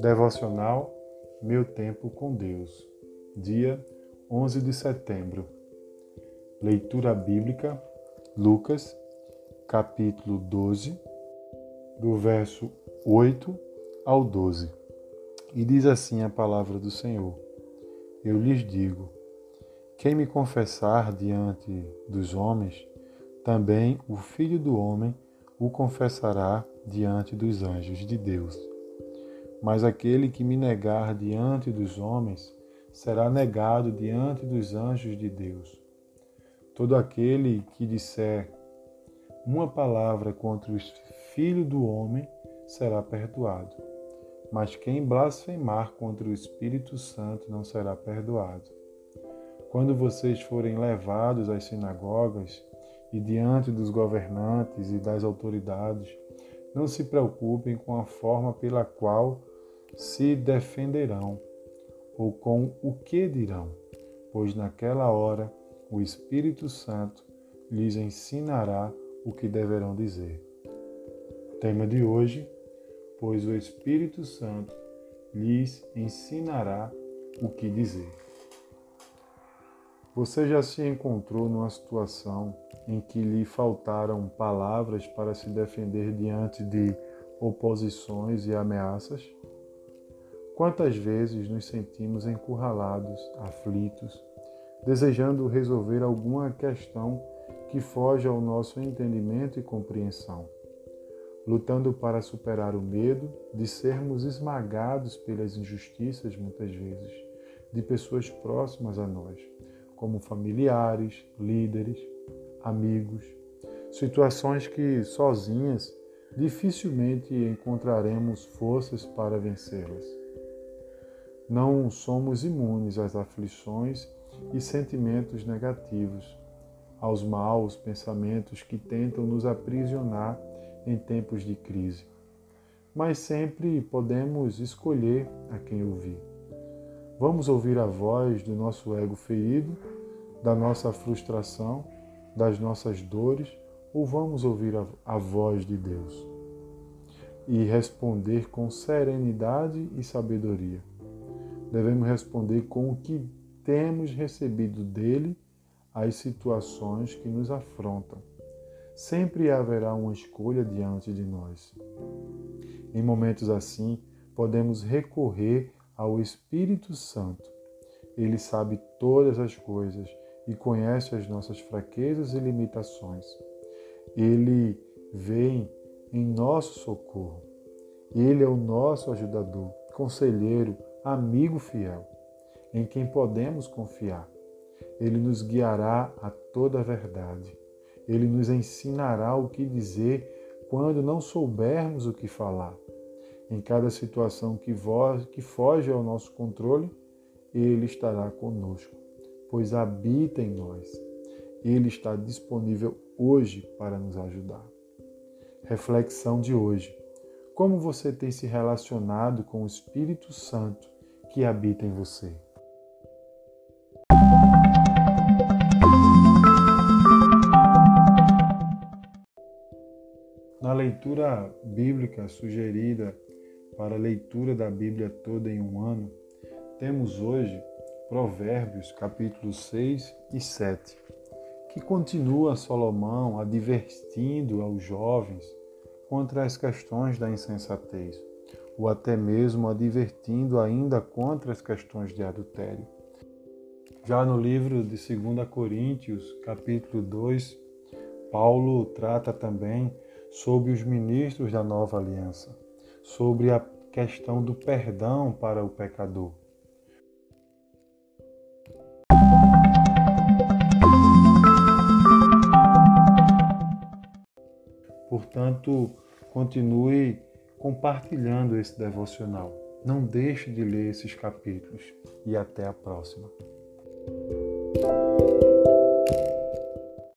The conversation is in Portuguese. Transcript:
Devocional Meu Tempo com Deus, dia 11 de setembro. Leitura bíblica, Lucas, capítulo 12, do verso 8 ao 12. E diz assim a palavra do Senhor: Eu lhes digo: quem me confessar diante dos homens, também o Filho do Homem o confessará diante dos anjos de Deus. Mas aquele que me negar diante dos homens será negado diante dos anjos de Deus. Todo aquele que disser uma palavra contra o Filho do Homem será perdoado. Mas quem blasfemar contra o Espírito Santo não será perdoado. Quando vocês forem levados às sinagogas e diante dos governantes e das autoridades, não se preocupem com a forma pela qual se defenderão ou com o que dirão, pois naquela hora o Espírito Santo lhes ensinará o que deverão dizer. Tema de hoje: pois o Espírito Santo lhes ensinará o que dizer. Você já se encontrou numa situação em que lhe faltaram palavras para se defender diante de oposições e ameaças? Quantas vezes nos sentimos encurralados, aflitos, desejando resolver alguma questão que foge ao nosso entendimento e compreensão, lutando para superar o medo de sermos esmagados pelas injustiças, muitas vezes, de pessoas próximas a nós como familiares, líderes, amigos, situações que sozinhas dificilmente encontraremos forças para vencê-las. Não somos imunes às aflições e sentimentos negativos, aos maus pensamentos que tentam nos aprisionar em tempos de crise. Mas sempre podemos escolher a quem ouvir. Vamos ouvir a voz do nosso ego ferido, da nossa frustração, das nossas dores, ou vamos ouvir a, a voz de Deus e responder com serenidade e sabedoria? Devemos responder com o que temos recebido dele às situações que nos afrontam. Sempre haverá uma escolha diante de nós. Em momentos assim, podemos recorrer ao Espírito Santo. Ele sabe todas as coisas e conhece as nossas fraquezas e limitações. Ele vem em nosso socorro. Ele é o nosso ajudador, conselheiro, amigo fiel, em quem podemos confiar. Ele nos guiará a toda a verdade. Ele nos ensinará o que dizer quando não soubermos o que falar. Em cada situação que, que foge ao nosso controle, Ele estará conosco, pois habita em nós. Ele está disponível hoje para nos ajudar. Reflexão de hoje. Como você tem se relacionado com o Espírito Santo que habita em você? Na leitura bíblica sugerida para a leitura da Bíblia toda em um ano, temos hoje Provérbios capítulo 6 e 7, que continua Salomão advertindo aos jovens contra as questões da insensatez, ou até mesmo advertindo ainda contra as questões de adultério. Já no livro de 2 Coríntios, capítulo 2, Paulo trata também sobre os ministros da nova aliança sobre a questão do perdão para o pecador. Portanto, continue compartilhando esse devocional. Não deixe de ler esses capítulos e até a próxima.